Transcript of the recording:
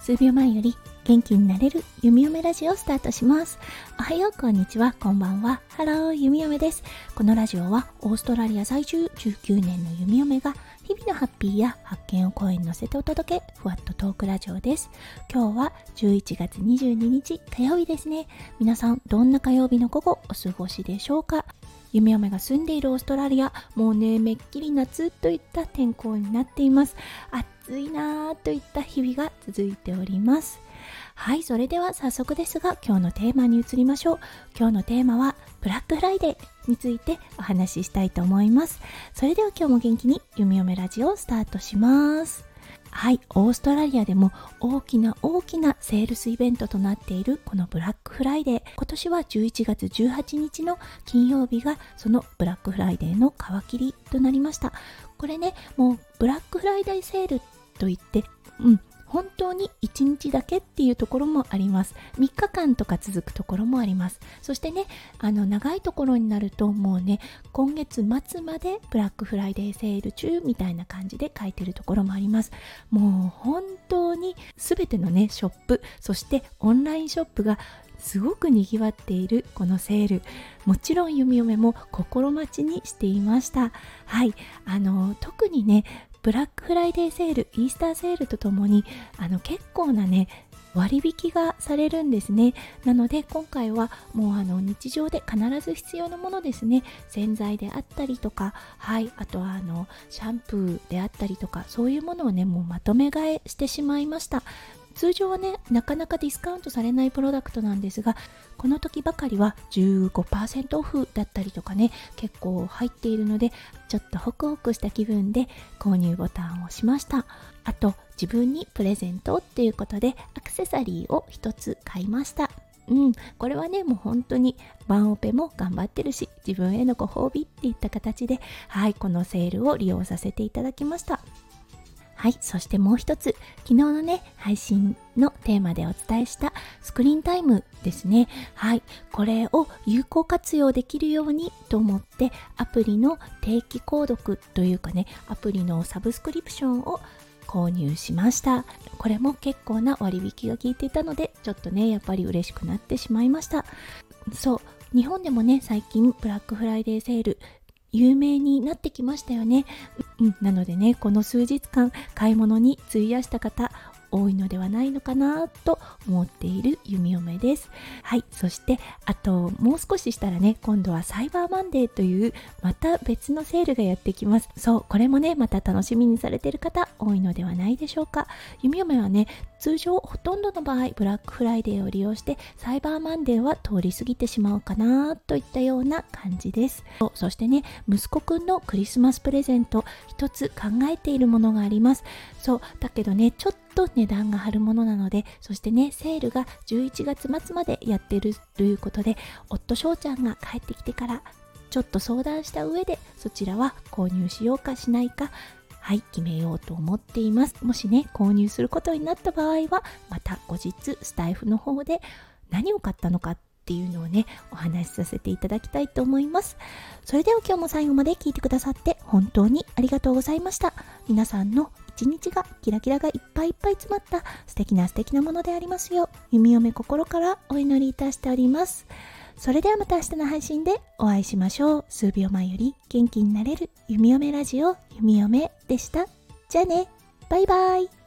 数秒前より元気になれる弓嫁ラジオをスタートします。おはよう、こんにちは、こんばんは。ハロー、弓嫁です。このラジオはオーストラリア在住19年の弓嫁が日々のハッピーや発見を声に乗せてお届け、ふわっとトークラジオです。今日は11月22日火曜日ですね。皆さん、どんな火曜日の午後お過ごしでしょうか？弓嫁が住んでいるオーストラリア、もうね、めっきり夏といった天候になっています。暑いなぁといった日々が続いております。はい、それでは早速ですが、今日のテーマに移りましょう。今日のテーマは、ブラックフライデーについてお話ししたいと思います。それでは今日も元気に弓嫁ラジオをスタートします。はい、オーストラリアでも大きな大きなセールスイベントとなっているこのブラックフライデー。今年は11月18日の金曜日がそのブラックフライデーの皮切りとなりました。これね、もうブラックフライデーセールといって、うん、本当に1日だけっていうところもあります。3日間とか続くところもあります。そしてねあの長いところになるともうね今月末までブラックフライデーセール中みたいな感じで書いてるところもあります。もう本当に全てのねショップそしてオンラインショップがすごくにぎわっているこのセール。もちろん弓嫁も心待ちにしていました。はい。あの特にねブラックフライデーセールイースターセールとともにあの結構なね割引がされるんですね。なので今回はもうあの日常で必ず必要なものですね。洗剤であったりとかはいあとはあのシャンプーであったりとかそういうものをねもうまとめ買いしてしまいました。通常はねなかなかディスカウントされないプロダクトなんですがこの時ばかりは15%オフだったりとかね結構入っているのでちょっとホクホクした気分で購入ボタンを押しましたあと自分にプレゼントっていうことでアクセサリーを1つ買いましたうん、これはね、もう本当にワンオペも頑張ってるし、自分へのご褒美っていった形で、はい、このセールを利用させていただきました。はい、そしてもう一つ、昨日のね、配信のテーマでお伝えしたスクリーンタイムですね。はい、これを有効活用できるようにと思って、アプリの定期購読というかね、アプリのサブスクリプションを購入しましたこれも結構な割引が効いていたのでちょっとねやっぱり嬉しくなってしまいましたそう日本でもね最近ブラックフライデーセール有名になってきましたよね。うん、なのでね、この数日間買い物に費やした方、多いのではないのかなと思っている弓嫁です。はい。そして、あと、もう少ししたらね、今度はサイバーマンデーという、また別のセールがやってきます。そう、これもね、また楽しみにされている方、多いのではないでしょうか。弓嫁はね、通常ほとんどの場合、ブラックフライデーを利用して、サイバーマンデーは通り過ぎてしまうかなといったような感じです。そしてね、息子くんのクリスマスプレゼント、一つ考えているものがあります。そう、だけどね、ちょっと値段が張るものなのでそしてねセールが11月末までやってるということで夫翔ちゃんが帰ってきてからちょっと相談した上でそちらは購入しようかしないかはい決めようと思っています。もしね購入することになった場合はまた後日スタイフの方で何を買ったのかっていうのをねお話しさせていただきたいと思います。それでは今日も最後まで聞いてくださって本当にありがとうございました。皆さんの一日がキラキラがいっぱいいっぱい詰まった素敵な素敵なものでありますよう弓嫁心からお祈りいたしております。それではまた明日の配信でお会いしましょう。数秒前より元気になれる弓嫁ラジオ弓嫁でした。じゃあね。バイバイ。